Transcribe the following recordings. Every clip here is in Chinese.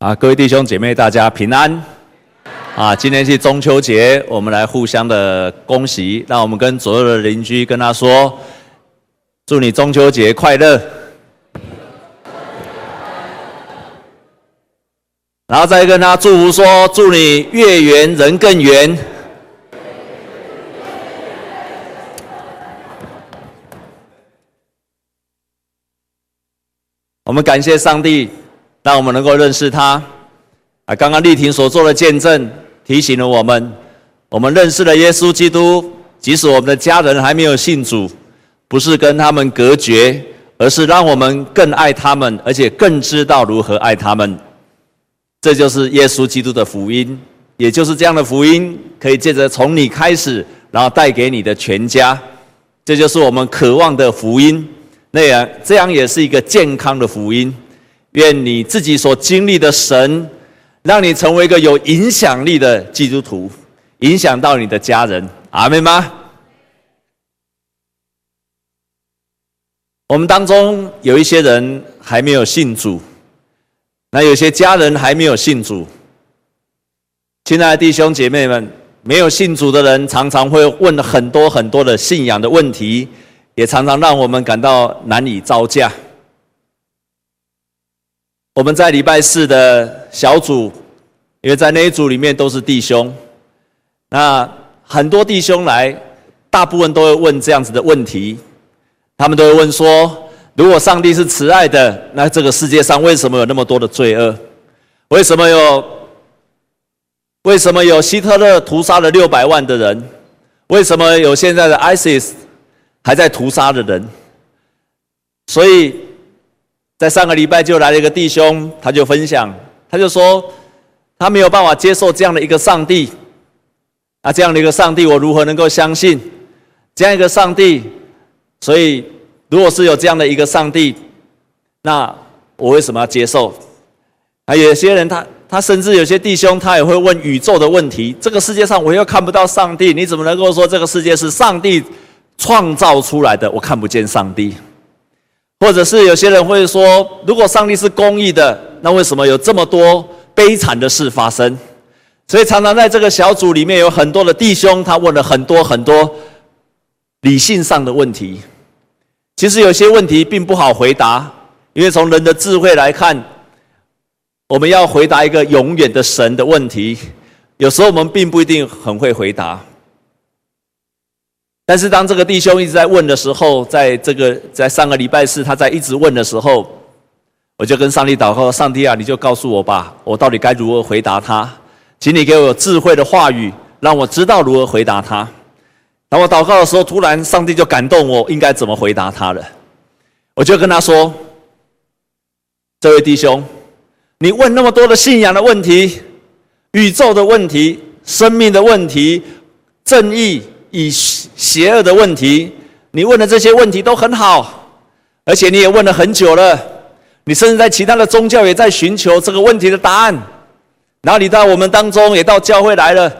啊，各位弟兄姐妹，大家平安！啊，今天是中秋节，我们来互相的恭喜。让我们跟左右的邻居跟他说：“祝你中秋节快乐！”然后再跟他祝福说：“祝你月圆人更圆。”我们感谢上帝。让我们能够认识他啊！刚刚丽婷所做的见证提醒了我们，我们认识了耶稣基督，即使我们的家人还没有信主，不是跟他们隔绝，而是让我们更爱他们，而且更知道如何爱他们。这就是耶稣基督的福音，也就是这样的福音，可以借着从你开始，然后带给你的全家。这就是我们渴望的福音。那样，这样也是一个健康的福音。愿你自己所经历的神，让你成为一个有影响力的基督徒，影响到你的家人，阿们吗？我们当中有一些人还没有信主，那有些家人还没有信主。亲爱的弟兄姐妹们，没有信主的人常常会问很多很多的信仰的问题，也常常让我们感到难以招架。我们在礼拜四的小组，因为在那一组里面都是弟兄，那很多弟兄来，大部分都会问这样子的问题，他们都会问说：如果上帝是慈爱的，那这个世界上为什么有那么多的罪恶？为什么有？为什么有希特勒屠杀了六百万的人？为什么有现在的 ISIS 还在屠杀的人？所以。在上个礼拜就来了一个弟兄，他就分享，他就说他没有办法接受这样的一个上帝，啊，这样的一个上帝，我如何能够相信这样一个上帝？所以，如果是有这样的一个上帝，那我为什么要接受？啊，有些人他他甚至有些弟兄他也会问宇宙的问题：这个世界上我又看不到上帝，你怎么能够说这个世界是上帝创造出来的？我看不见上帝。或者是有些人会说，如果上帝是公义的，那为什么有这么多悲惨的事发生？所以常常在这个小组里面有很多的弟兄，他问了很多很多理性上的问题。其实有些问题并不好回答，因为从人的智慧来看，我们要回答一个永远的神的问题，有时候我们并不一定很会回答。但是当这个弟兄一直在问的时候，在这个在上个礼拜四他在一直问的时候，我就跟上帝祷告：上帝啊，你就告诉我吧，我到底该如何回答他？请你给我智慧的话语，让我知道如何回答他。当我祷告的时候，突然上帝就感动我，应该怎么回答他了。我就跟他说：这位弟兄，你问那么多的信仰的问题、宇宙的问题、生命的问题、正义。以邪恶的问题，你问的这些问题都很好，而且你也问了很久了，你甚至在其他的宗教也在寻求这个问题的答案。然后你到我们当中，也到教会来了，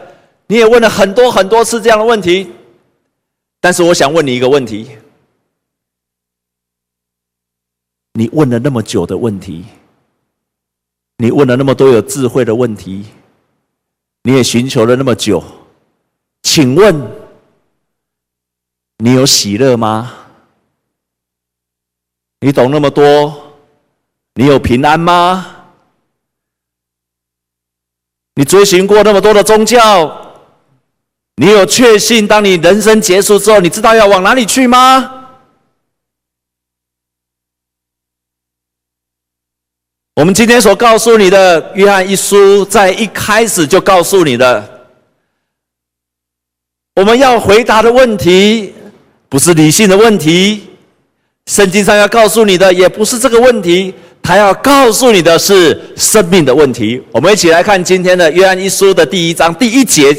你也问了很多很多次这样的问题。但是我想问你一个问题：你问了那么久的问题，你问了那么多有智慧的问题，你也寻求了那么久，请问？你有喜乐吗？你懂那么多？你有平安吗？你追寻过那么多的宗教？你有确信，当你人生结束之后，你知道要往哪里去吗？我们今天所告诉你的《约翰一书》，在一开始就告诉你的，我们要回答的问题。不是理性的问题，圣经上要告诉你的也不是这个问题，他要告诉你的是生命的问题。我们一起来看今天的约翰一书的第一章第一节，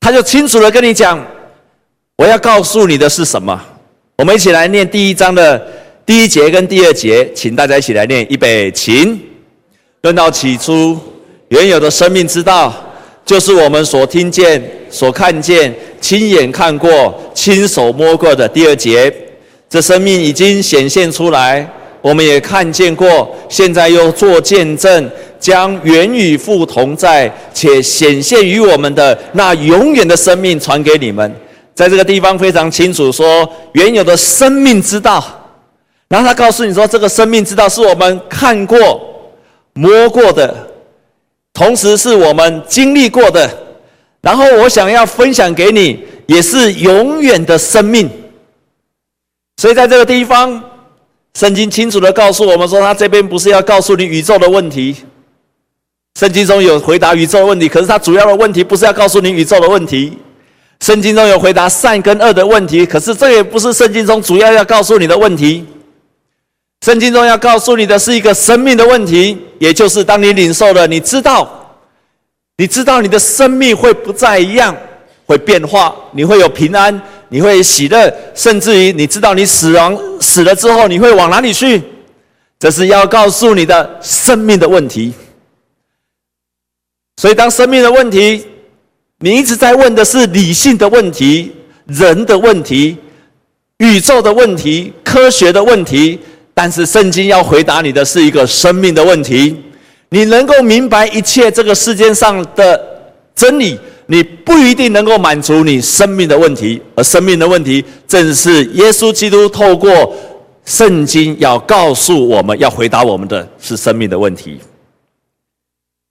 他就清楚的跟你讲，我要告诉你的是什么。我们一起来念第一章的第一节跟第二节，请大家一起来念，预备，请。论到起初原有的生命之道，就是我们所听见、所看见。亲眼看过、亲手摸过的第二节，这生命已经显现出来，我们也看见过，现在又做见证，将原与父同在且显现于我们的那永远的生命传给你们。在这个地方非常清楚说，原有的生命之道。然后他告诉你说，这个生命之道是我们看过、摸过的，同时是我们经历过的。然后我想要分享给你，也是永远的生命。所以在这个地方。圣经清楚的告诉我们说，他这边不是要告诉你宇宙的问题。圣经中有回答宇宙问题，可是他主要的问题不是要告诉你宇宙的问题。圣经中有回答善跟恶的问题，可是这也不是圣经中主要要告诉你的问题。圣经中要告诉你的是一个生命的问题，也就是当你领受了，你知道，你知道你的生命会不再一样，会变化，你会有平安。你会喜乐，甚至于你知道你死亡死了之后你会往哪里去？这是要告诉你的生命的问题。所以，当生命的问题，你一直在问的是理性的问题、人的问题、宇宙的问题、科学的问题，但是圣经要回答你的是一个生命的问题。你能够明白一切这个世界上的真理。你不一定能够满足你生命的问题，而生命的问题正是耶稣基督透过圣经要告诉我们要回答我们的是生命的问题。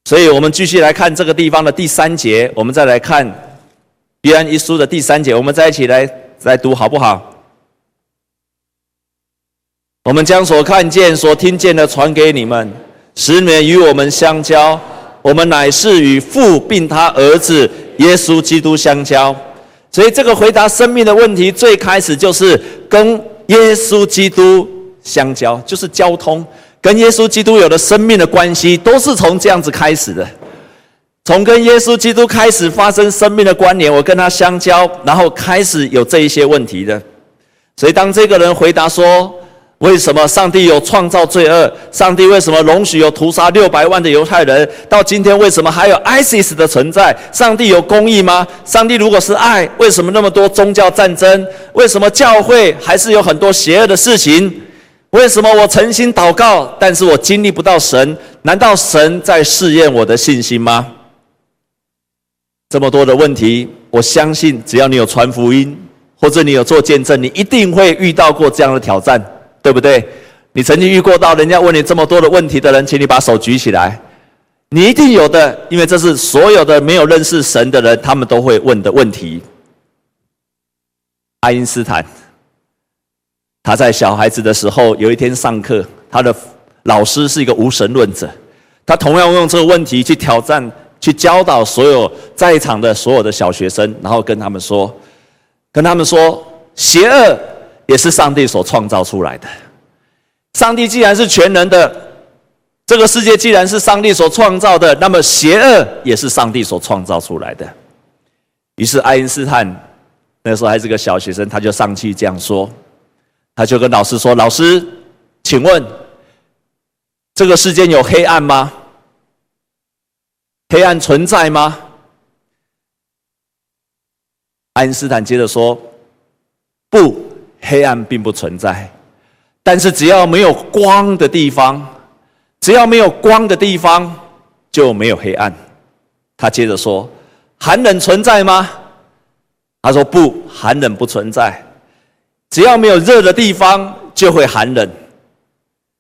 所以，我们继续来看这个地方的第三节，我们再来看约翰一书的第三节，我们再一起来来读好不好？我们将所看见、所听见的传给你们，使你们与我们相交。我们乃是与父并他儿子。耶稣基督相交，所以这个回答生命的问题，最开始就是跟耶稣基督相交，就是交通，跟耶稣基督有了生命的关系，都是从这样子开始的。从跟耶稣基督开始发生生命的关联，我跟他相交，然后开始有这一些问题的。所以当这个人回答说，为什么上帝有创造罪恶？上帝为什么容许有屠杀六百万的犹太人？到今天为什么还有 ISIS 的存在？上帝有公义吗？上帝如果是爱，为什么那么多宗教战争？为什么教会还是有很多邪恶的事情？为什么我诚心祷告，但是我经历不到神？难道神在试验我的信心吗？这么多的问题，我相信只要你有传福音，或者你有做见证，你一定会遇到过这样的挑战。对不对？你曾经遇过到人家问你这么多的问题的人，请你把手举起来。你一定有的，因为这是所有的没有认识神的人，他们都会问的问题。爱因斯坦，他在小孩子的时候，有一天上课，他的老师是一个无神论者，他同样用这个问题去挑战、去教导所有在场的所有的小学生，然后跟他们说，跟他们说，邪恶。也是上帝所创造出来的。上帝既然是全能的，这个世界既然是上帝所创造的，那么邪恶也是上帝所创造出来的。于是爱因斯坦那时候还是个小学生，他就上去这样说，他就跟老师说：“老师，请问这个世间有黑暗吗？黑暗存在吗？”爱因斯坦接着说：“不。”黑暗并不存在，但是只要没有光的地方，只要没有光的地方，就没有黑暗。他接着说：“寒冷存在吗？”他说：“不，寒冷不存在。只要没有热的地方，就会寒冷。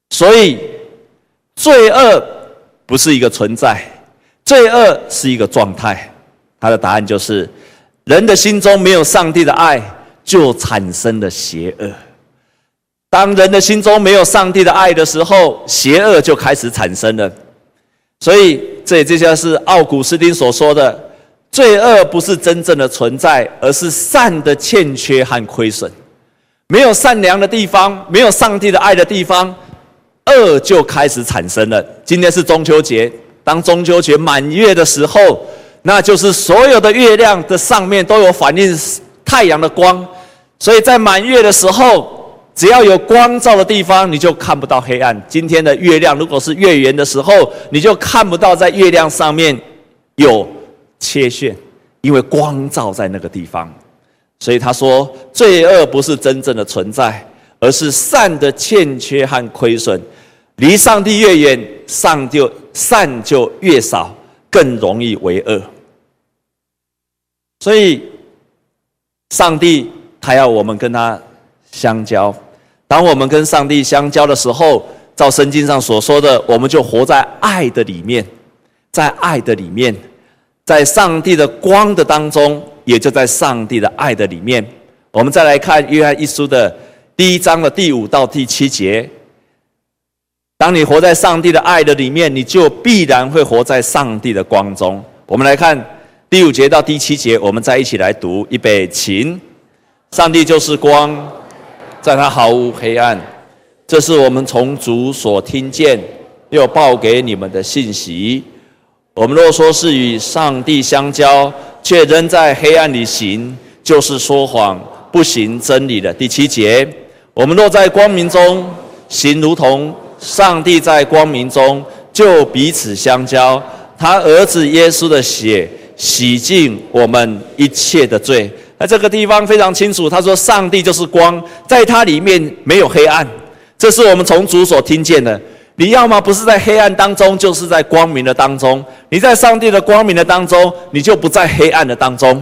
所以，罪恶不是一个存在，罪恶是一个状态。”他的答案就是：人的心中没有上帝的爱。就产生了邪恶。当人的心中没有上帝的爱的时候，邪恶就开始产生了。所以，这也就像是奥古斯丁所说的：罪恶不是真正的存在，而是善的欠缺和亏损。没有善良的地方，没有上帝的爱的地方，恶就开始产生了。今天是中秋节，当中秋节满月的时候，那就是所有的月亮的上面都有反映太阳的光。所以在满月的时候，只要有光照的地方，你就看不到黑暗。今天的月亮如果是月圆的时候，你就看不到在月亮上面有切线，因为光照在那个地方。所以他说，罪恶不是真正的存在，而是善的欠缺和亏损。离上帝越远，上就善就越少，更容易为恶。所以，上帝他要我们跟他相交。当我们跟上帝相交的时候，照圣经上所说的，我们就活在爱的里面，在爱的里面，在上帝的光的当中，也就在上帝的爱的里面。我们再来看约翰一书的第一章的第五到第七节。当你活在上帝的爱的里面，你就必然会活在上帝的光中。我们来看第五节到第七节，我们再一起来读，预备，请。上帝就是光，在他毫无黑暗。这是我们从主所听见又报给你们的信息。我们若说是与上帝相交，却仍在黑暗里行，就是说谎，不行真理的。第七节，我们若在光明中行，如同。上帝在光明中，就彼此相交。他儿子耶稣的血洗净我们一切的罪。在这个地方非常清楚，他说：“上帝就是光，在他里面没有黑暗。”这是我们从主所听见的。你要么不是在黑暗当中，就是在光明的当中。你在上帝的光明的当中，你就不在黑暗的当中。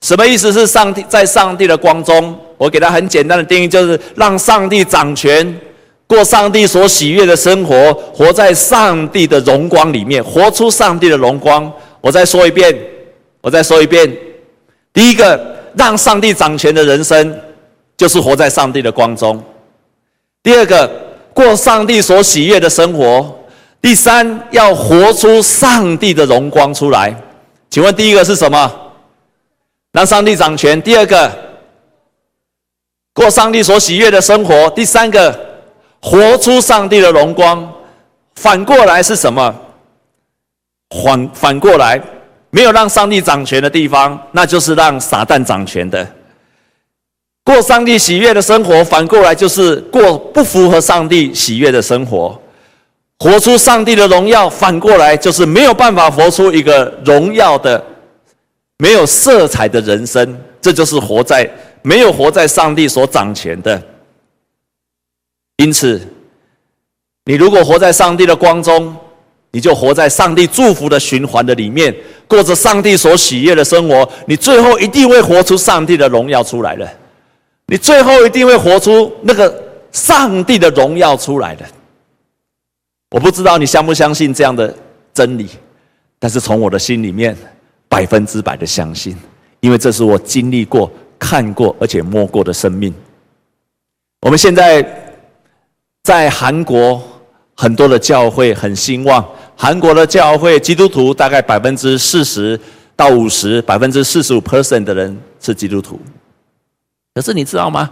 什么意思？是上帝在上帝的光中。我给他很简单的定义，就是让上帝掌权。过上帝所喜悦的生活，活在上帝的荣光里面，活出上帝的荣光。我再说一遍，我再说一遍。第一个，让上帝掌权的人生，就是活在上帝的光中。第二个，过上帝所喜悦的生活。第三，要活出上帝的荣光出来。请问第一个是什么？让上帝掌权。第二个，过上帝所喜悦的生活。第三个。活出上帝的荣光，反过来是什么？反反过来，没有让上帝掌权的地方，那就是让撒旦掌权的。过上帝喜悦的生活，反过来就是过不符合上帝喜悦的生活。活出上帝的荣耀，反过来就是没有办法活出一个荣耀的、没有色彩的人生。这就是活在没有活在上帝所掌权的。因此，你如果活在上帝的光中，你就活在上帝祝福的循环的里面，过着上帝所喜悦的生活。你最后一定会活出上帝的荣耀出来的，你最后一定会活出那个上帝的荣耀出来的。我不知道你相不相信这样的真理，但是从我的心里面百分之百的相信，因为这是我经历过、看过而且摸过的生命。我们现在。在韩国，很多的教会很兴旺。韩国的教会基督徒大概百分之四十到五十，百分之四十五 percent 的人是基督徒。可是你知道吗？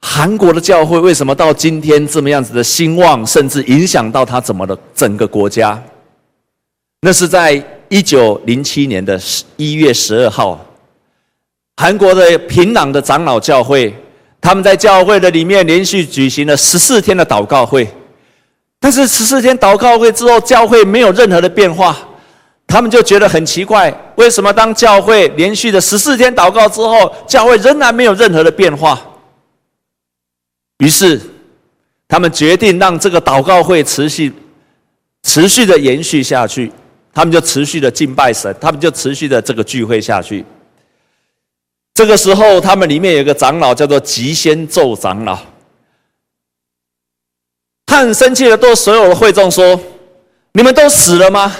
韩国的教会为什么到今天这么样子的兴旺，甚至影响到他怎么的整个国家？那是在一九零七年的十一月十二号，韩国的平壤的长老教会。他们在教会的里面连续举行了十四天的祷告会，但是十四天祷告会之后，教会没有任何的变化，他们就觉得很奇怪，为什么当教会连续的十四天祷告之后，教会仍然没有任何的变化？于是，他们决定让这个祷告会持续、持续的延续下去，他们就持续的敬拜神，他们就持续的这个聚会下去。这个时候，他们里面有个长老叫做吉先奏长老，很生气的对所有的会众说：“你们都死了吗？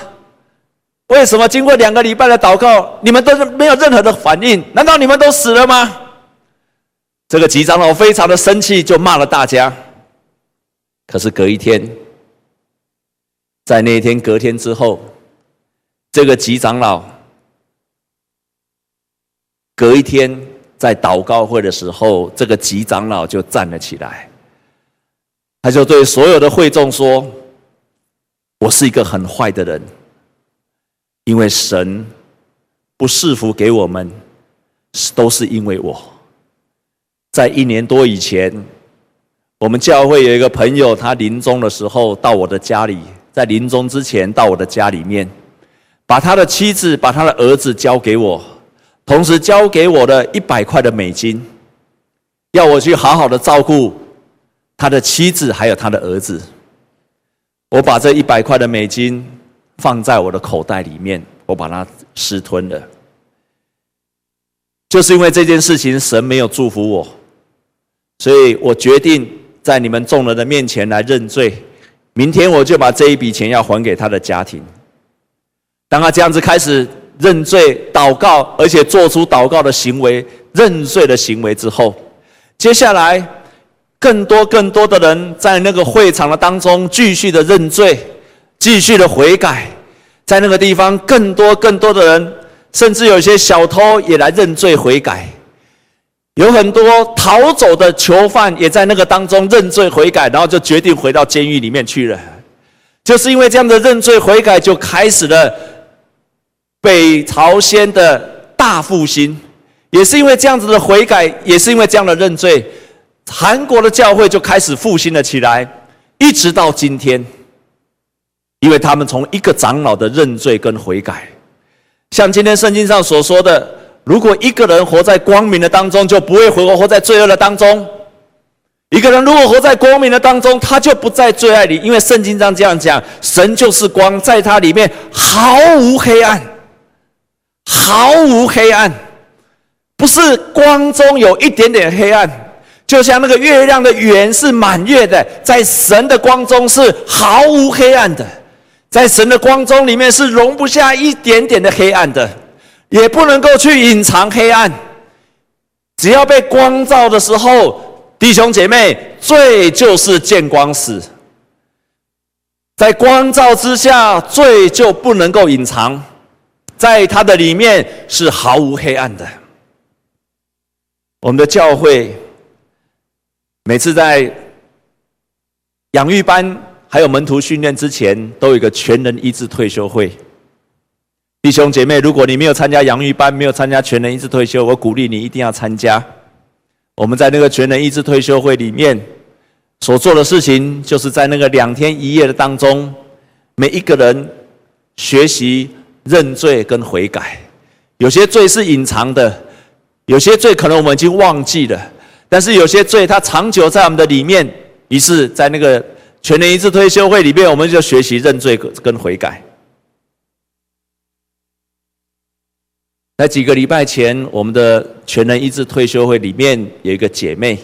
为什么经过两个礼拜的祷告，你们都是没有任何的反应？难道你们都死了吗？”这个吉长老非常的生气，就骂了大家。可是隔一天，在那一天隔天之后，这个吉长老。隔一天，在祷告会的时候，这个吉长老就站了起来，他就对所有的会众说：“我是一个很坏的人，因为神不赐福给我们，都是因为我。在一年多以前，我们教会有一个朋友，他临终的时候到我的家里，在临终之前到我的家里面，把他的妻子、把他的儿子交给我。”同时交给我的一百块的美金，要我去好好的照顾他的妻子还有他的儿子。我把这一百块的美金放在我的口袋里面，我把它私吞了。就是因为这件事情，神没有祝福我，所以我决定在你们众人的面前来认罪。明天我就把这一笔钱要还给他的家庭。当他这样子开始认罪、祷告，而且做出祷告的行为、认罪的行为之后，接下来更多更多的人在那个会场的当中继续的认罪，继续的悔改，在那个地方更多更多的人。甚至有些小偷也来认罪悔改，有很多逃走的囚犯也在那个当中认罪悔改，然后就决定回到监狱里面去了。就是因为这样的认罪悔改，就开始了北朝鲜的大复兴。也是因为这样子的悔改，也是因为这样的认罪，韩国的教会就开始复兴了起来，一直到今天。因为他们从一个长老的认罪跟悔改。像今天圣经上所说的，如果一个人活在光明的当中，就不会活活在罪恶的当中。一个人如果活在光明的当中，他就不在罪恶里，因为圣经上这样讲：神就是光，在他里面毫无黑暗，毫无黑暗，不是光中有一点点黑暗。就像那个月亮的圆是满月的，在神的光中是毫无黑暗的。在神的光中，里面是容不下一点点的黑暗的，也不能够去隐藏黑暗。只要被光照的时候，弟兄姐妹，罪就是见光死。在光照之下，罪就不能够隐藏，在它的里面是毫无黑暗的。我们的教会每次在养育班。还有门徒训练之前，都有一个全人医治退休会。弟兄姐妹，如果你没有参加养育班，没有参加全人医治退休，我鼓励你一定要参加。我们在那个全人医治退休会里面所做的事情，就是在那个两天一夜的当中，每一个人学习认罪跟悔改。有些罪是隐藏的，有些罪可能我们已经忘记了，但是有些罪它长久在我们的里面。于是，在那个全人医治退休会里面，我们就学习认罪跟悔改。在几个礼拜前，我们的全人医治退休会里面有一个姐妹，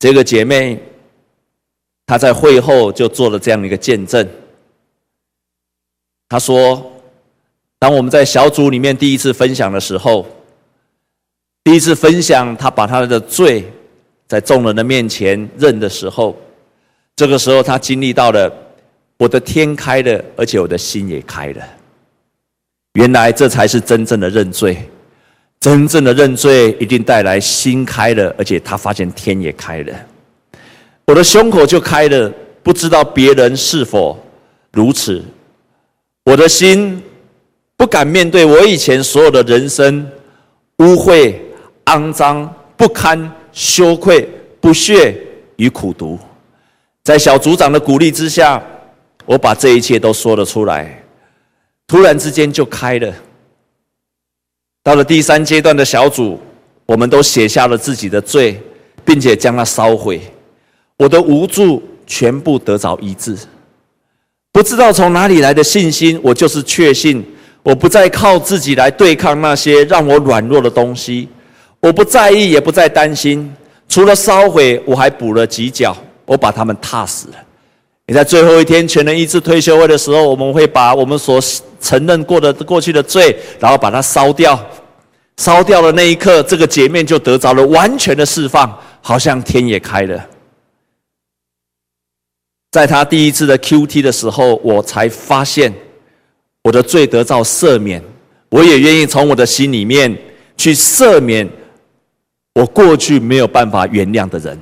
这个姐妹她在会后就做了这样一个见证。她说：“当我们在小组里面第一次分享的时候，第一次分享，他把他的罪在众人的面前认的时候。”这个时候，他经历到了我的天开了，而且我的心也开了。原来这才是真正的认罪，真正的认罪一定带来心开了，而且他发现天也开了。我的胸口就开了，不知道别人是否如此。我的心不敢面对我以前所有的人生污秽、肮脏、不堪、羞愧、不屑与苦读。在小组长的鼓励之下，我把这一切都说了出来。突然之间就开了。到了第三阶段的小组，我们都写下了自己的罪，并且将它烧毁。我的无助全部得着医治。不知道从哪里来的信心，我就是确信，我不再靠自己来对抗那些让我软弱的东西。我不在意，也不再担心。除了烧毁，我还补了几脚。我把他们踏死了。你在最后一天全人医治退休会的时候，我们会把我们所承认过的过去的罪，然后把它烧掉。烧掉的那一刻，这个洁面就得着了完全的释放，好像天也开了。在他第一次的 QT 的时候，我才发现我的罪得到赦免。我也愿意从我的心里面去赦免我过去没有办法原谅的人。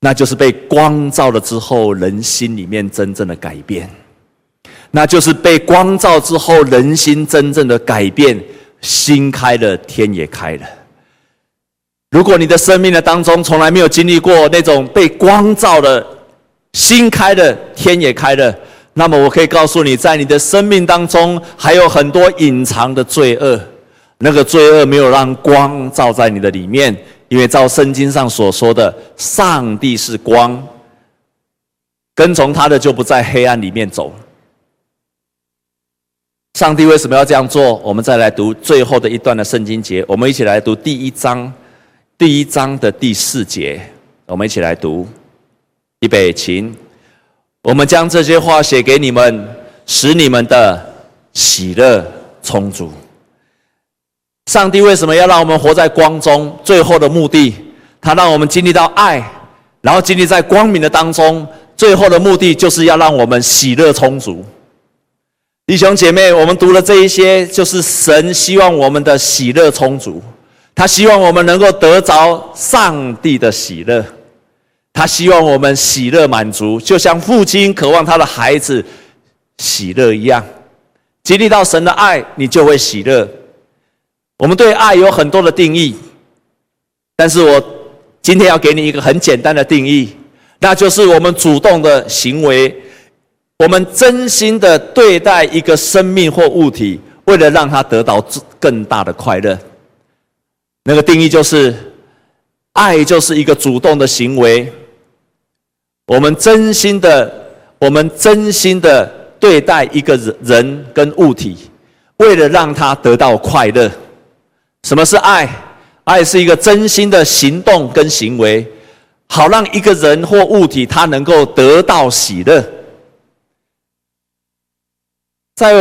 那就是被光照了之后，人心里面真正的改变。那就是被光照之后，人心真正的改变，心开了，天也开了。如果你的生命的当中从来没有经历过那种被光照的心开了，天也开了，那么我可以告诉你，在你的生命当中还有很多隐藏的罪恶，那个罪恶没有让光照在你的里面。因为照圣经上所说的，上帝是光，跟从他的就不在黑暗里面走。上帝为什么要这样做？我们再来读最后的一段的圣经节，我们一起来读第一章，第一章的第四节，我们一起来读。预备，请，我们将这些话写给你们，使你们的喜乐充足。上帝为什么要让我们活在光中？最后的目的，他让我们经历到爱，然后经历在光明的当中。最后的目的，就是要让我们喜乐充足。弟兄姐妹，我们读了这一些，就是神希望我们的喜乐充足。他希望我们能够得着上帝的喜乐，他希望我们喜乐满足，就像父亲渴望他的孩子喜乐一样。经历到神的爱，你就会喜乐。我们对爱有很多的定义，但是我今天要给你一个很简单的定义，那就是我们主动的行为，我们真心的对待一个生命或物体，为了让它得到更大的快乐。那个定义就是，爱就是一个主动的行为，我们真心的，我们真心的对待一个人人跟物体，为了让它得到快乐。什么是爱？爱是一个真心的行动跟行为，好让一个人或物体他能够得到喜乐。在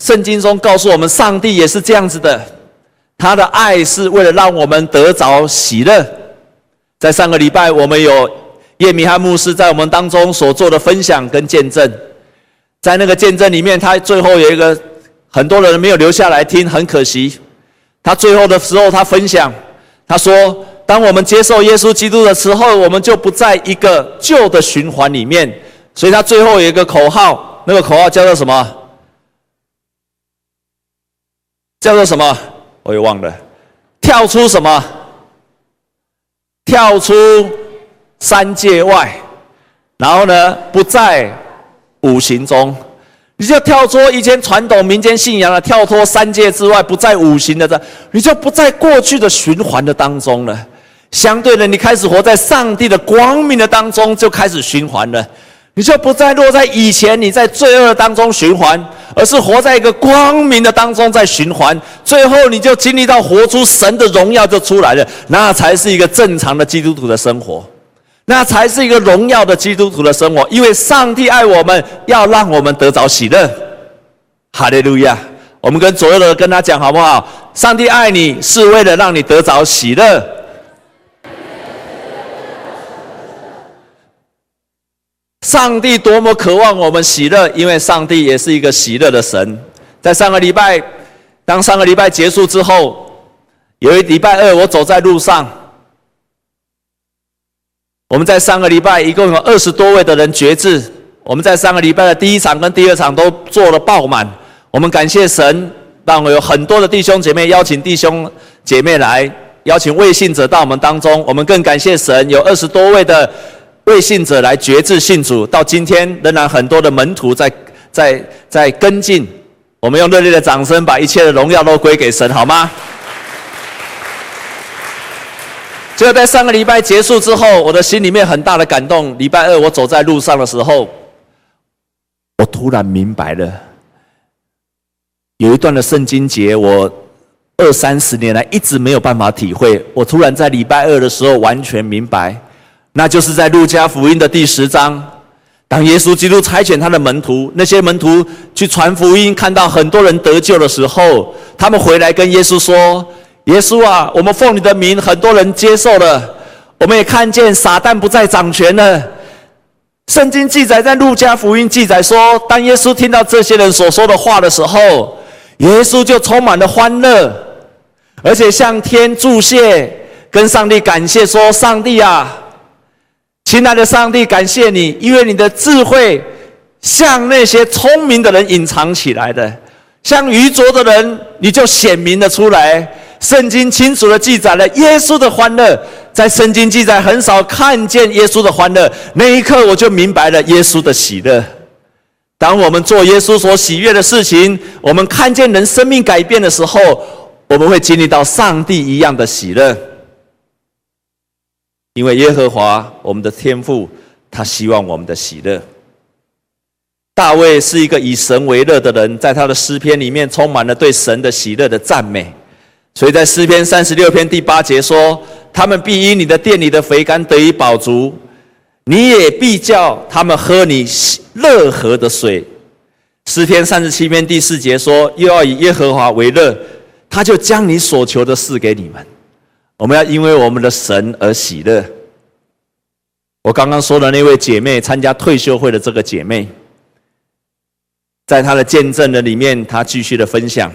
圣经中告诉我们，上帝也是这样子的，他的爱是为了让我们得着喜乐。在上个礼拜，我们有叶米汉牧师在我们当中所做的分享跟见证，在那个见证里面，他最后有一个很多人没有留下来听，很可惜。他最后的时候，他分享，他说：“当我们接受耶稣基督的时候，我们就不在一个旧的循环里面。所以他最后有一个口号，那个口号叫做什么？叫做什么？我也忘了。跳出什么？跳出三界外，然后呢，不在五行中。”你就跳脱以前传统民间信仰了，跳脱三界之外，不在五行的这，你就不在过去的循环的当中了。相对的，你开始活在上帝的光明的当中，就开始循环了。你就不再落在以前你在罪恶当中循环，而是活在一个光明的当中在循环。最后，你就经历到活出神的荣耀就出来了，那才是一个正常的基督徒的生活。那才是一个荣耀的基督徒的生活，因为上帝爱我们，要让我们得着喜乐。哈利路亚！我们跟左右的跟他讲好不好？上帝爱你是为了让你得着喜乐。上帝多么渴望我们喜乐，因为上帝也是一个喜乐的神。在上个礼拜，当上个礼拜结束之后，有一礼拜二，我走在路上。我们在上个礼拜一共有二十多位的人决志。我们在上个礼拜的第一场跟第二场都做了爆满。我们感谢神，让我有很多的弟兄姐妹邀请弟兄姐妹来，邀请未信者到我们当中。我们更感谢神，有二十多位的未信者来决志信主。到今天仍然很多的门徒在在在跟进。我们用热烈的掌声，把一切的荣耀都归给神，好吗？就在上个礼拜结束之后，我的心里面很大的感动。礼拜二我走在路上的时候，我突然明白了，有一段的圣经节，我二三十年来一直没有办法体会。我突然在礼拜二的时候完全明白，那就是在路加福音的第十章，当耶稣基督差遣他的门徒，那些门徒去传福音，看到很多人得救的时候，他们回来跟耶稣说。耶稣啊，我们奉你的名，很多人接受了。我们也看见撒旦不再掌权了。圣经记载，在路加福音记载说，当耶稣听到这些人所说的话的时候，耶稣就充满了欢乐，而且向天祝谢，跟上帝感谢说：“上帝啊，亲爱的上帝，感谢你，因为你的智慧向那些聪明的人隐藏起来的，向愚拙的人，你就显明了出来。”圣经清楚地记载了耶稣的欢乐，在圣经记载很少看见耶稣的欢乐。那一刻我就明白了耶稣的喜乐。当我们做耶稣所喜悦的事情，我们看见人生命改变的时候，我们会经历到上帝一样的喜乐。因为耶和华我们的天父，他希望我们的喜乐。大卫是一个以神为乐的人，在他的诗篇里面充满了对神的喜乐的赞美，所以在诗篇三十六篇第八节说：“他们必因你的殿里的肥甘得以饱足，你也必叫他们喝你乐河的水。”诗篇三十七篇第四节说：“又要以耶和华为乐，他就将你所求的赐给你们。”我们要因为我们的神而喜乐。我刚刚说的那位姐妹参加退休会的这个姐妹。在她的见证的里面，她继续的分享。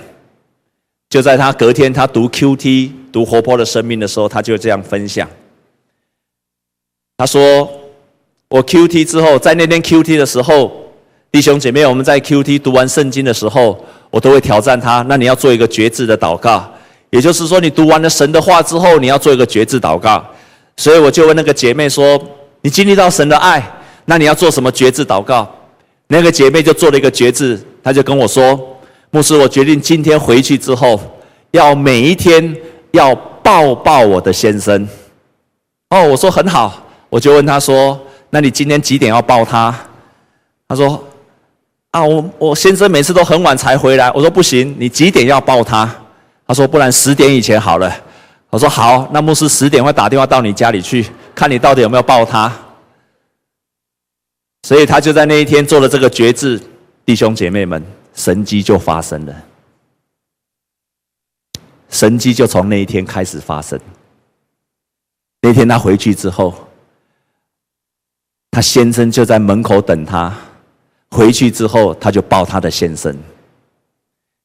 就在他隔天，他读 QT 读活泼的生命的时候，他就这样分享。他说：“我 QT 之后，在那天 QT 的时候，弟兄姐妹，我们在 QT 读完圣经的时候，我都会挑战他。那你要做一个决志的祷告，也就是说，你读完了神的话之后，你要做一个决志祷告。所以我就问那个姐妹说：你经历到神的爱，那你要做什么决志祷告？”那个姐妹就做了一个决志，她就跟我说：“牧师，我决定今天回去之后，要每一天要抱抱我的先生。”哦，我说很好，我就问他说：“那你今天几点要抱他？”他说：“啊，我我先生每次都很晚才回来。”我说：“不行，你几点要抱他？”他说：“不然十点以前好了。”我说：“好，那牧师十点会打电话到你家里去，看你到底有没有抱他。”所以他就在那一天做了这个决志，弟兄姐妹们，神迹就发生了。神迹就从那一天开始发生。那天他回去之后，他先生就在门口等他。回去之后，他就抱他的先生。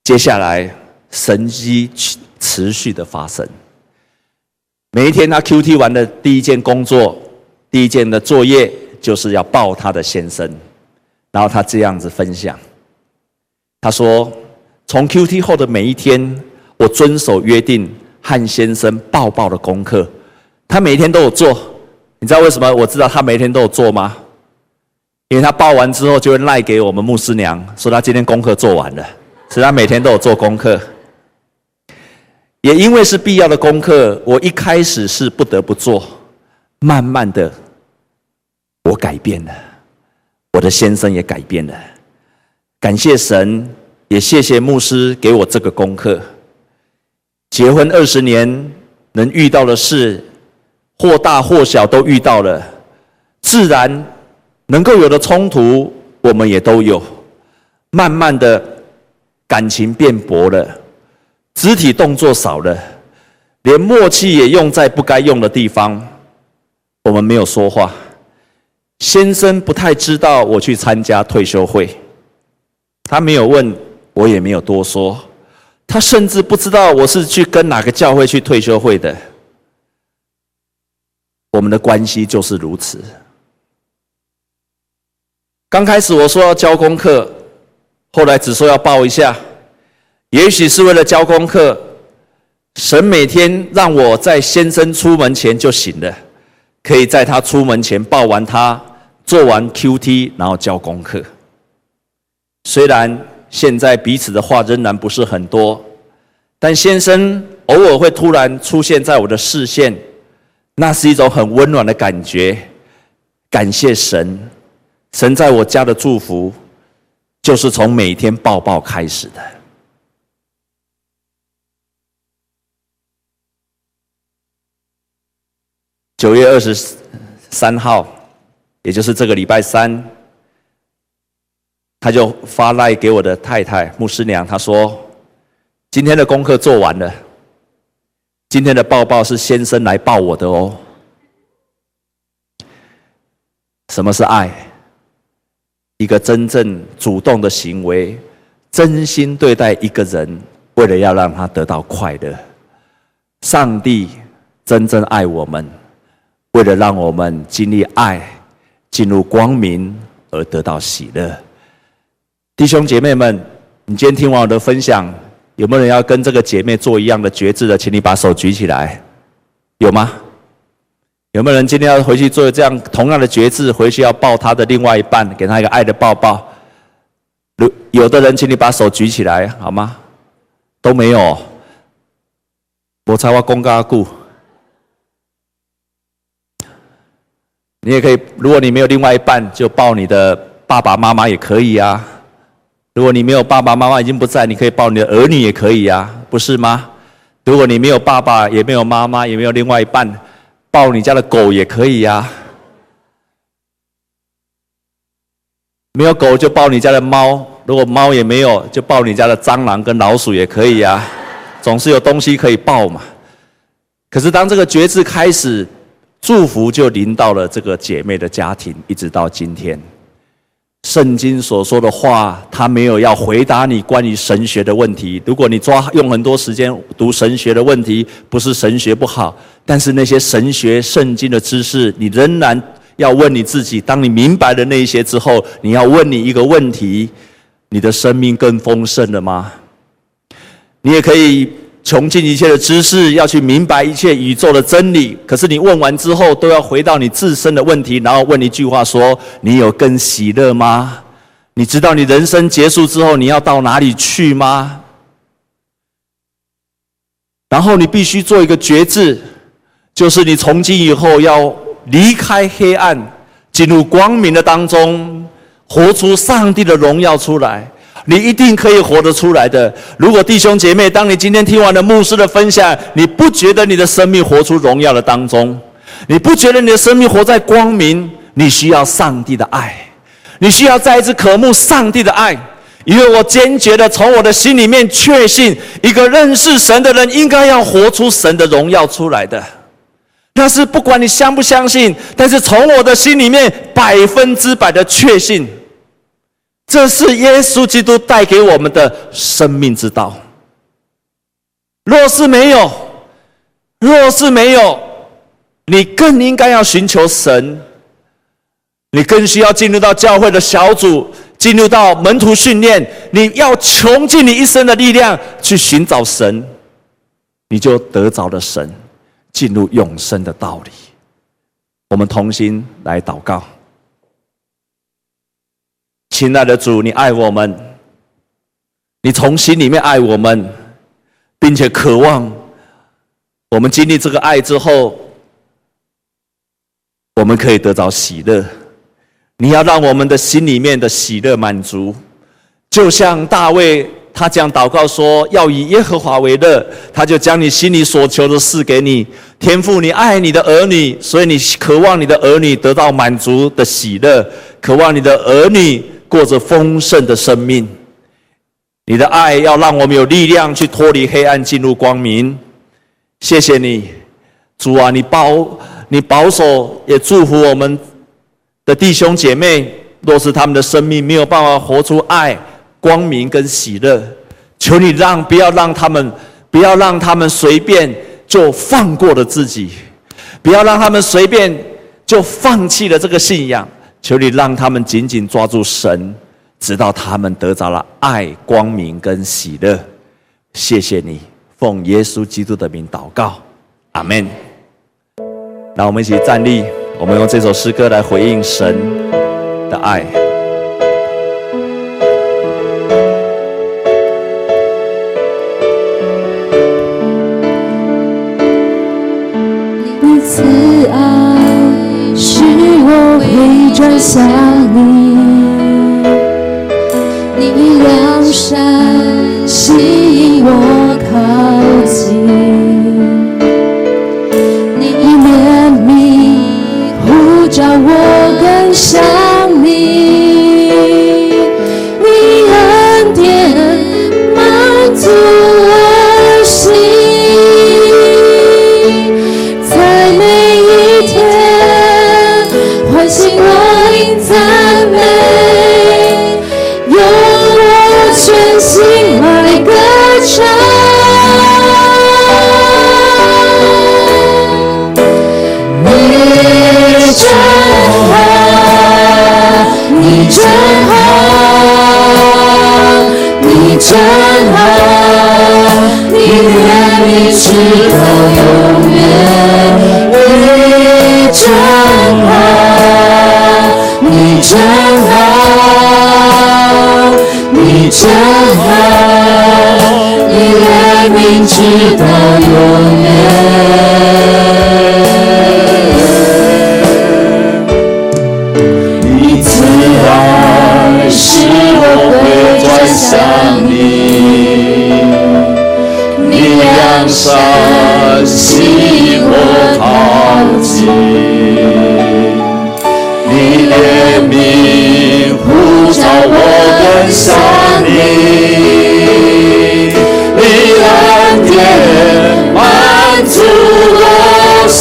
接下来，神迹持续的发生。每一天，他 QT 完的第一件工作，第一件的作业。就是要抱他的先生，然后他这样子分享，他说：“从 QT 后的每一天，我遵守约定和先生抱抱的功课，他每天都有做。你知道为什么我知道他每天都有做吗？因为他抱完之后就会赖给我们牧师娘，说他今天功课做完了，所以他每天都有做功课。也因为是必要的功课，我一开始是不得不做，慢慢的。”我改变了，我的先生也改变了。感谢神，也谢谢牧师给我这个功课。结婚二十年，能遇到的事，或大或小都遇到了，自然能够有的冲突，我们也都有。慢慢的，感情变薄了，肢体动作少了，连默契也用在不该用的地方。我们没有说话。先生不太知道我去参加退休会，他没有问，我也没有多说，他甚至不知道我是去跟哪个教会去退休会的。我们的关系就是如此。刚开始我说要交功课，后来只说要抱一下，也许是为了交功课，神每天让我在先生出门前就醒了。可以在他出门前抱完他，做完 QT，然后交功课。虽然现在彼此的话仍然不是很多，但先生偶尔会突然出现在我的视线，那是一种很温暖的感觉。感谢神，神在我家的祝福，就是从每天抱抱开始的。九月二十三号，也就是这个礼拜三，他就发赖给我的太太牧师娘，他说：“今天的功课做完了，今天的抱抱是先生来抱我的哦。”什么是爱？一个真正主动的行为，真心对待一个人，为了要让他得到快乐。上帝真正爱我们。为了让我们经历爱，进入光明而得到喜乐，弟兄姐妹们，你今天听完我的分享，有没有人要跟这个姐妹做一样的决志的？请你把手举起来，有吗？有没有人今天要回去做这样同样的决志？回去要抱他的另外一半，给他一个爱的抱抱。有有的人，请你把手举起来，好吗？都没有。我才话公家顾。你也可以，如果你没有另外一半，就抱你的爸爸妈妈也可以啊。如果你没有爸爸妈妈已经不在，你可以抱你的儿女也可以啊，不是吗？如果你没有爸爸，也没有妈妈，也没有另外一半，抱你家的狗也可以呀。没有狗就抱你家的猫，如果猫也没有，就抱你家的蟑螂跟老鼠也可以呀。总是有东西可以抱嘛。可是当这个觉知开始，祝福就临到了这个姐妹的家庭，一直到今天。圣经所说的话，他没有要回答你关于神学的问题。如果你抓用很多时间读神学的问题，不是神学不好，但是那些神学圣经的知识，你仍然要问你自己。当你明白了那些之后，你要问你一个问题：你的生命更丰盛了吗？你也可以。穷尽一切的知识，要去明白一切宇宙的真理。可是你问完之后，都要回到你自身的问题，然后问一句话：说你有更喜乐吗？你知道你人生结束之后你要到哪里去吗？然后你必须做一个决志，就是你从今以后要离开黑暗，进入光明的当中，活出上帝的荣耀出来。你一定可以活得出来的。如果弟兄姐妹，当你今天听完了牧师的分享，你不觉得你的生命活出荣耀的当中，你不觉得你的生命活在光明，你需要上帝的爱，你需要再一次渴慕上帝的爱，因为我坚决的从我的心里面确信，一个认识神的人应该要活出神的荣耀出来的。那是不管你相不相信，但是从我的心里面百分之百的确信。这是耶稣基督带给我们的生命之道。若是没有，若是没有，你更应该要寻求神。你更需要进入到教会的小组，进入到门徒训练。你要穷尽你一生的力量去寻找神，你就得着了神，进入永生的道理。我们同心来祷告。亲爱的主，你爱我们，你从心里面爱我们，并且渴望我们经历这个爱之后，我们可以得到喜乐。你要让我们的心里面的喜乐满足，就像大卫他这样祷告说：“要以耶和华为乐。”他就将你心里所求的事给你。天父，你爱你的儿女，所以你渴望你的儿女得到满足的喜乐，渴望你的儿女。过着丰盛的生命，你的爱要让我们有力量去脱离黑暗，进入光明。谢谢你，主啊，你保你保守，也祝福我们的弟兄姐妹。若是他们的生命没有办法活出爱、光明跟喜乐，求你让不要让他们不要让他们随便就放过了自己，不要让他们随便就放弃了这个信仰。求你让他们紧紧抓住神，直到他们得着了爱、光明跟喜乐。谢谢你，奉耶稣基督的名祷告，阿门。让我们一起站立，我们用这首诗歌来回应神的爱。转向你，你。直到永远你真好你真好你真好你怜悯知道永远一次爱是我会转想你我靠近。你怜悯呼召我跟上你，你恩典满足我心。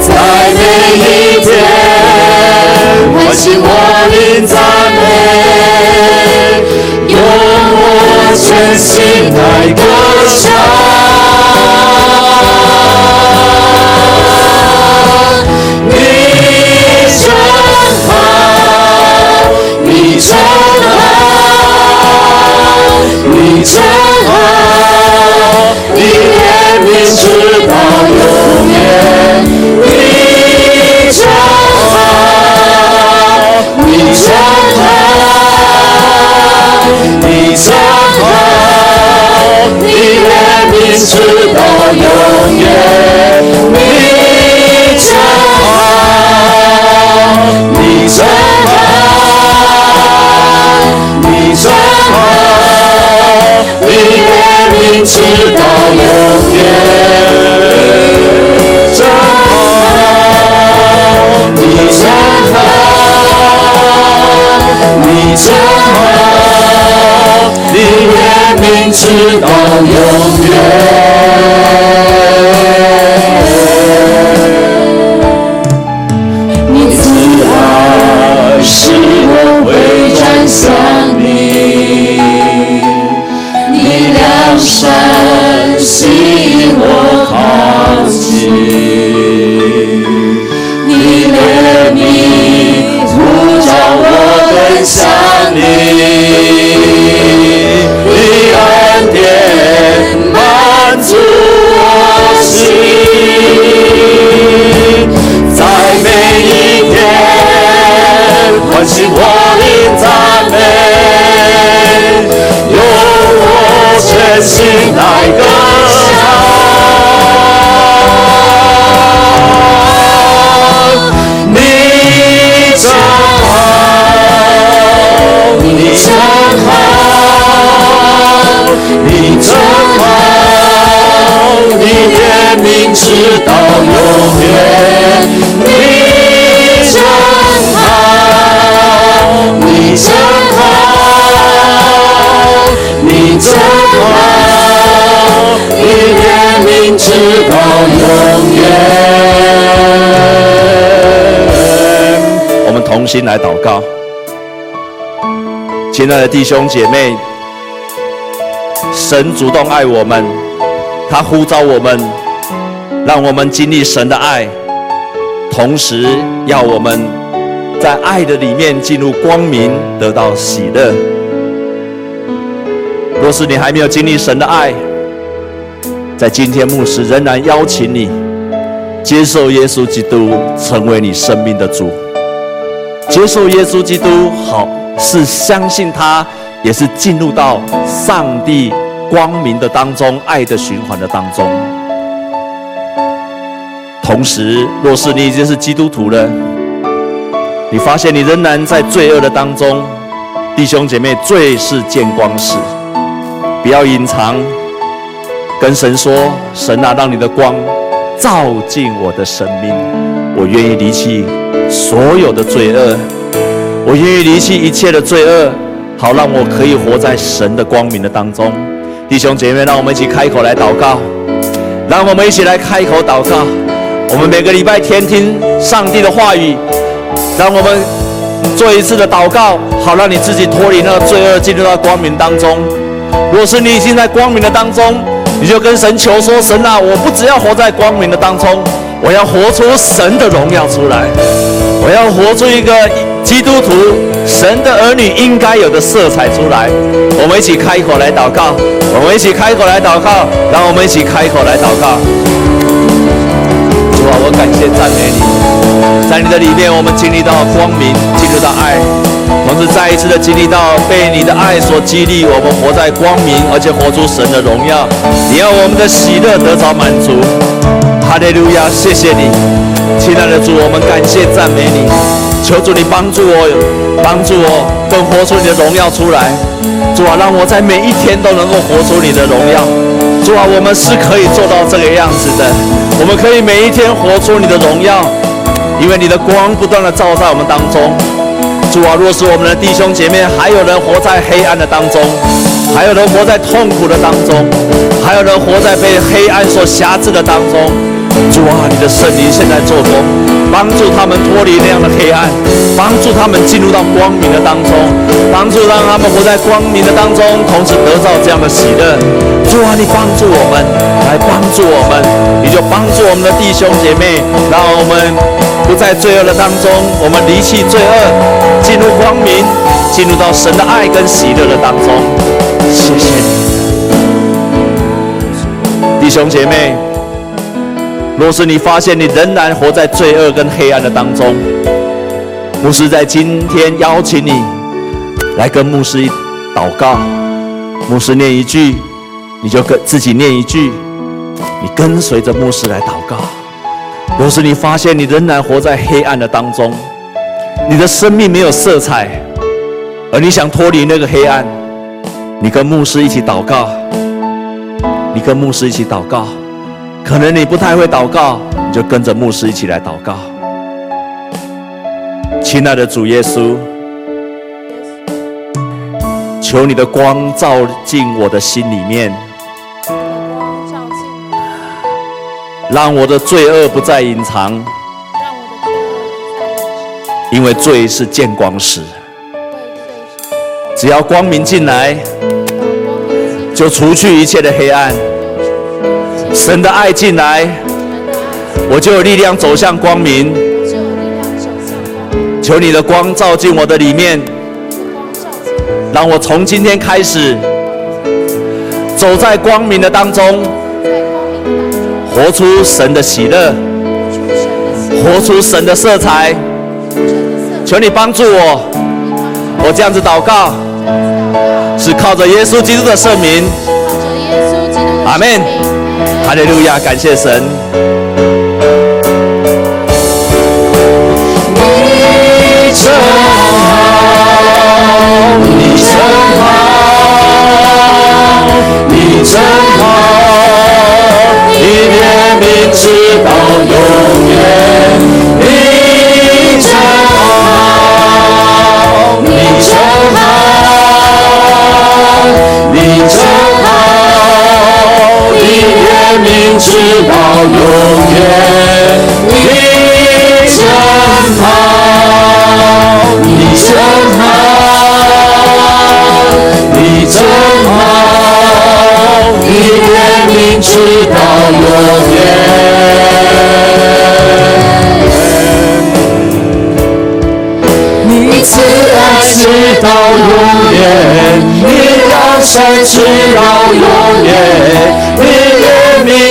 在每一天唤醒我灵赞美，全心来歌唱。你真好，你真好，你真好，你怜悯直到永远。你真好。你真好，你真好，怜悯直到永远。你真好，你真好，你真好，你怜悯直到永远。真好，你真好。你真好，你怜悯直到永远。你慈爱使我回转向你，你良善吸引我靠近，你怜悯呼召我。想你，你你真。你真好，你真你怜悯直到永远。你真好，你真好，你真好，你怜悯直到永远。我们同心来祷告。亲爱的弟兄姐妹，神主动爱我们，他呼召我们，让我们经历神的爱，同时要我们在爱的里面进入光明，得到喜乐。若是你还没有经历神的爱，在今天牧师仍然邀请你接受耶稣基督成为你生命的主，接受耶稣基督好。是相信他，也是进入到上帝光明的当中，爱的循环的当中。同时，若是你已经是基督徒了，你发现你仍然在罪恶的当中，弟兄姐妹，罪是见光死，不要隐藏，跟神说：神啊，让你的光照进我的生命，我愿意离弃所有的罪恶。我愿意离弃一切的罪恶，好让我可以活在神的光明的当中。弟兄姐妹，让我们一起开口来祷告。让我们一起来开口祷告。我们每个礼拜天听上帝的话语，让我们做一次的祷告，好让你自己脱离那个罪恶，进入到光明当中。若是你已经在光明的当中，你就跟神求说：神啊，我不只要活在光明的当中，我要活出神的荣耀出来，我要活出一个。基督徒，神的儿女应该有的色彩出来。我们一起开口来祷告，我们一起开口来祷告，让我们一起开口来祷告。主啊，我感谢赞美你，在你的里面，我们经历到光明，经历到爱，同时再一次的经历到被你的爱所激励，我们活在光明，而且活出神的荣耀。你要我们的喜乐得着满足。哈利路亚，谢谢你，亲爱的主，我们感谢赞美你。求主你帮助我，帮助我更活出你的荣耀出来。主啊，让我在每一天都能够活出你的荣耀。主啊，我们是可以做到这个样子的，我们可以每一天活出你的荣耀，因为你的光不断的照在我们当中。主啊，若是我们的弟兄姐妹还有人活在黑暗的当中，还有人活在痛苦的当中，还有人活在被黑暗所辖制的当中。主啊，你的圣灵现在做工，帮助他们脱离那样的黑暗，帮助他们进入到光明的当中，帮助让他们活在光明的当中，同时得到这样的喜乐。主啊，你帮助我们，来帮助我们，你就帮助我们的弟兄姐妹，让我们不在罪恶的当中，我们离弃罪恶，进入光明，进入到神的爱跟喜乐的当中。谢谢你，弟兄姐妹。若是你发现你仍然活在罪恶跟黑暗的当中，牧师在今天邀请你来跟牧师祷告。牧师念一句，你就跟自己念一句，你跟随着牧师来祷告。若是你发现你仍然活在黑暗的当中，你的生命没有色彩，而你想脱离那个黑暗，你跟牧师一起祷告。你跟牧师一起祷告。可能你不太会祷告，你就跟着牧师一起来祷告。亲爱的主耶稣，求你的光照进我的心里面，让我的罪恶不再隐藏，因为罪是见光死。只要光明进来，就除去一切的黑暗。神的爱进来，我就有力量走向光明。求你的光照进我的里面，让我从今天开始走在光明的当中，活出神的喜乐，活出神的色彩。求你帮助我，我这样子祷告，是靠着耶稣基督的圣名。阿门。哈利路亚，感谢神。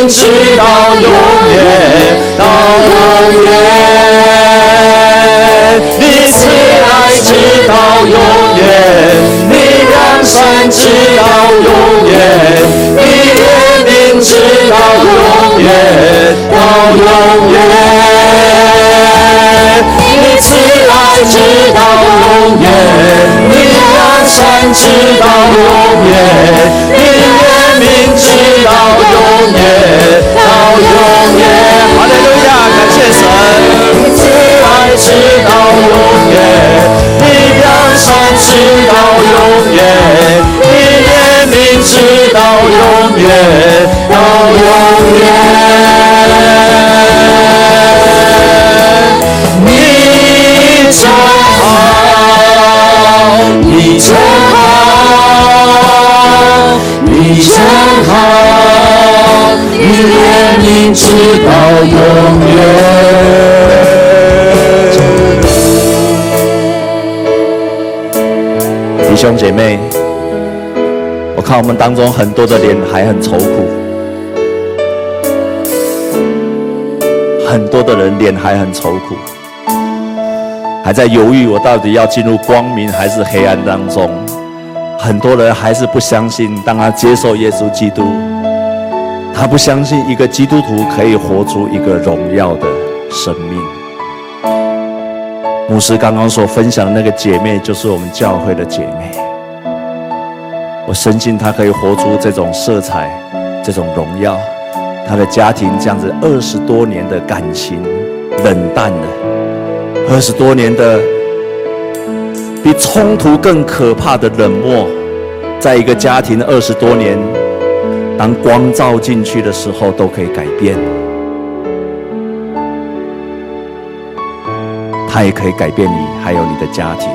名直到永远，你良善直到永远，你怜悯直到永远，到永远。你真好，你真好。你真好，你怜悯直到永远。姐妹，我看我们当中很多的脸还很愁苦，很多的人脸还很愁苦，还在犹豫我到底要进入光明还是黑暗当中。很多人还是不相信，当他接受耶稣基督，他不相信一个基督徒可以活出一个荣耀的生命。牧师刚刚所分享的那个姐妹，就是我们教会的姐妹。我深信他可以活出这种色彩，这种荣耀，他的家庭这样子二十多年的感情冷淡了，二十多年的比冲突更可怕的冷漠，在一个家庭二十多年，当光照进去的时候，都可以改变。他也可以改变你，还有你的家庭。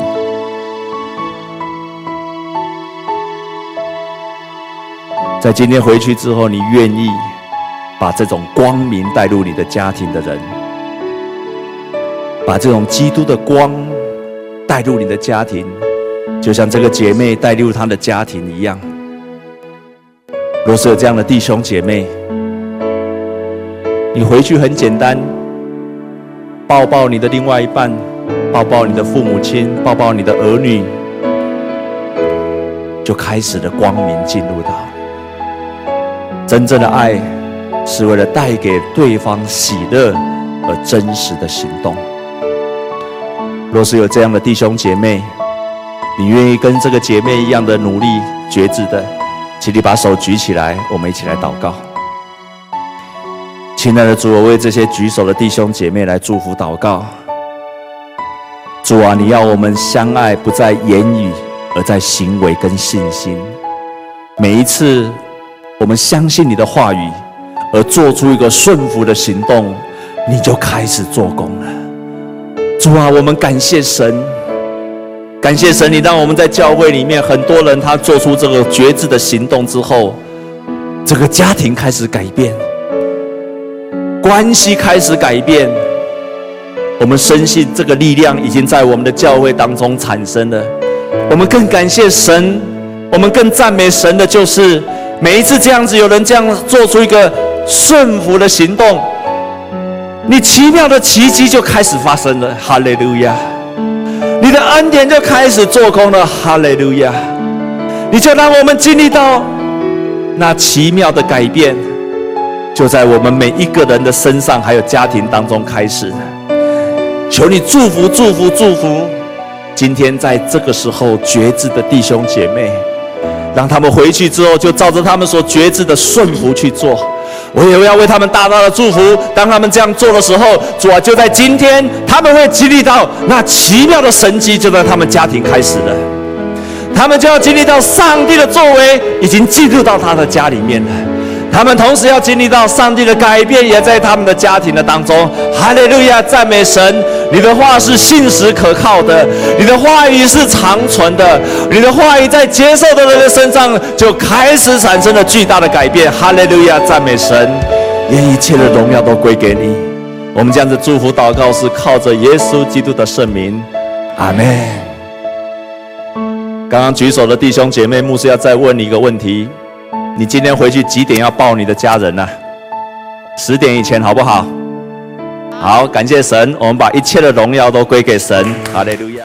在今天回去之后，你愿意把这种光明带入你的家庭的人，把这种基督的光带入你的家庭，就像这个姐妹带入她的家庭一样。若是有这样的弟兄姐妹，你回去很简单。抱抱你的另外一半，抱抱你的父母亲，抱抱你的儿女，就开始了光明进入到。真正的爱，是为了带给对方喜乐而真实的行动。若是有这样的弟兄姐妹，你愿意跟这个姐妹一样的努力决志的，请你把手举起来，我们一起来祷告。亲爱的主，我为这些举手的弟兄姐妹来祝福祷告。主啊，你要我们相爱，不在言语，而在行为跟信心。每一次我们相信你的话语，而做出一个顺服的行动，你就开始做工了。主啊，我们感谢神，感谢神，你让我们在教会里面很多人他做出这个决志的行动之后，这个家庭开始改变。关系开始改变，我们深信这个力量已经在我们的教会当中产生了。我们更感谢神，我们更赞美神的就是每一次这样子有人这样做出一个顺服的行动，你奇妙的奇迹就开始发生了。哈利路亚！你的恩典就开始做工了。哈利路亚！你就让我们经历到那奇妙的改变。就在我们每一个人的身上，还有家庭当中开始。求你祝福、祝福、祝福！今天在这个时候决志的弟兄姐妹，让他们回去之后就照着他们所觉知的顺服去做。我也要为他们大大的祝福。当他们这样做的时候，主啊，就在今天，他们会经历到那奇妙的神迹，就在他们家庭开始了。他们就要经历到上帝的作为，已经进入到他的家里面了。他们同时要经历到上帝的改变，也在他们的家庭的当中。哈利路亚，赞美神！你的话是信实可靠的，你的话语是长存的，你的话语在接受的人的身上就开始产生了巨大的改变。哈利路亚，赞美神！愿一切的荣耀都归给你。我们这样子祝福祷告，是靠着耶稣基督的圣名。阿门。刚刚举手的弟兄姐妹，牧师要再问你一个问题。你今天回去几点要抱你的家人呢？十点以前好不好？好，感谢神，我们把一切的荣耀都归给神。哈利路亚。